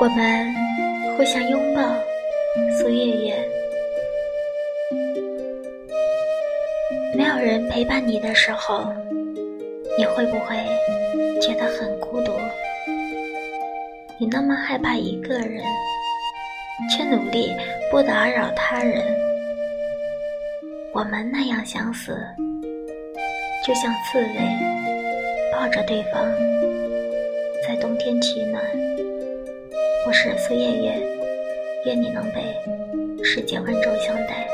我们互相拥抱，苏月月。没有人陪伴你的时候，你会不会觉得很孤独？你那么害怕一个人，却努力不打扰他人。我们那样相似，就像刺猬抱着对方，在冬天取暖。我是苏月月，愿你能被世界温柔相待。